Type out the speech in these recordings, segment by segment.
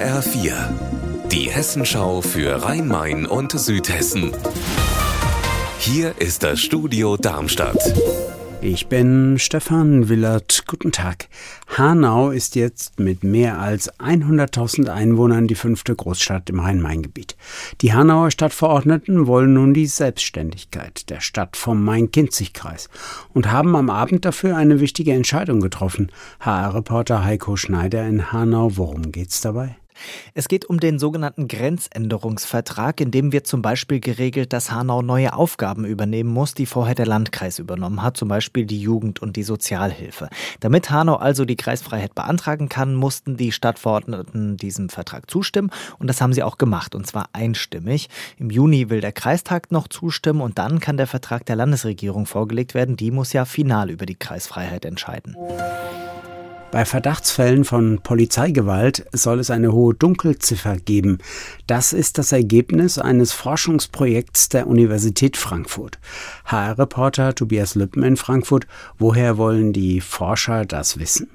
HR4, die Hessenschau für Rhein-Main und Südhessen. Hier ist das Studio Darmstadt. Ich bin Stefan Willert. Guten Tag. Hanau ist jetzt mit mehr als 100.000 Einwohnern die fünfte Großstadt im Rhein-Main-Gebiet. Die Hanauer Stadtverordneten wollen nun die Selbstständigkeit der Stadt vom Main-Kinzig-Kreis und haben am Abend dafür eine wichtige Entscheidung getroffen. HR-Reporter Heiko Schneider in Hanau. Worum geht's dabei? Es geht um den sogenannten Grenzänderungsvertrag, in dem wird zum Beispiel geregelt, dass Hanau neue Aufgaben übernehmen muss, die vorher der Landkreis übernommen hat, zum Beispiel die Jugend- und die Sozialhilfe. Damit Hanau also die Kreisfreiheit beantragen kann, mussten die Stadtverordneten diesem Vertrag zustimmen und das haben sie auch gemacht und zwar einstimmig. Im Juni will der Kreistag noch zustimmen und dann kann der Vertrag der Landesregierung vorgelegt werden. Die muss ja final über die Kreisfreiheit entscheiden. Bei Verdachtsfällen von Polizeigewalt soll es eine hohe Dunkelziffer geben. Das ist das Ergebnis eines Forschungsprojekts der Universität Frankfurt. HR-Reporter Tobias Lüppen in Frankfurt. Woher wollen die Forscher das wissen?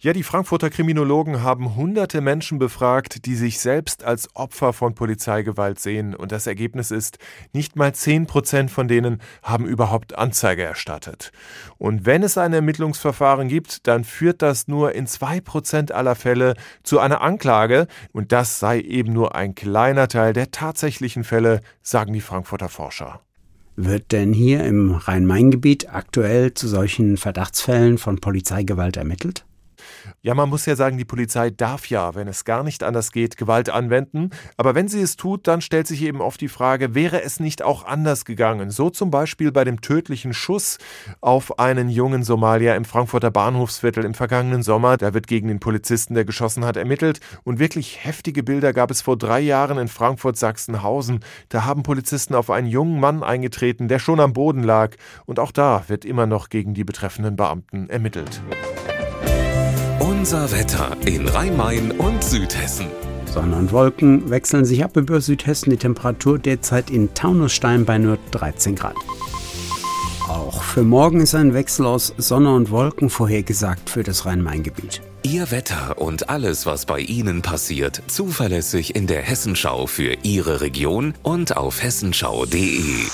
Ja, die Frankfurter Kriminologen haben hunderte Menschen befragt, die sich selbst als Opfer von Polizeigewalt sehen. Und das Ergebnis ist, nicht mal zehn Prozent von denen haben überhaupt Anzeige erstattet. Und wenn es ein Ermittlungsverfahren gibt, dann führt das nur in zwei Prozent aller Fälle zu einer Anklage. Und das sei eben nur ein kleiner Teil der tatsächlichen Fälle, sagen die Frankfurter Forscher. Wird denn hier im Rhein-Main-Gebiet aktuell zu solchen Verdachtsfällen von Polizeigewalt ermittelt? Ja, man muss ja sagen, die Polizei darf ja, wenn es gar nicht anders geht, Gewalt anwenden. Aber wenn sie es tut, dann stellt sich eben oft die Frage, wäre es nicht auch anders gegangen? So zum Beispiel bei dem tödlichen Schuss auf einen jungen Somalier im Frankfurter Bahnhofsviertel im vergangenen Sommer. Da wird gegen den Polizisten, der geschossen hat, ermittelt. Und wirklich heftige Bilder gab es vor drei Jahren in Frankfurt-Sachsenhausen. Da haben Polizisten auf einen jungen Mann eingetreten, der schon am Boden lag. Und auch da wird immer noch gegen die betreffenden Beamten ermittelt. Unser Wetter in Rhein-Main und Südhessen. Sonne und Wolken wechseln sich ab über Südhessen. Die Temperatur derzeit in Taunusstein bei nur 13 Grad. Auch für morgen ist ein Wechsel aus Sonne und Wolken vorhergesagt für das Rhein-Main-Gebiet. Ihr Wetter und alles, was bei Ihnen passiert, zuverlässig in der Hessenschau für Ihre Region und auf hessenschau.de.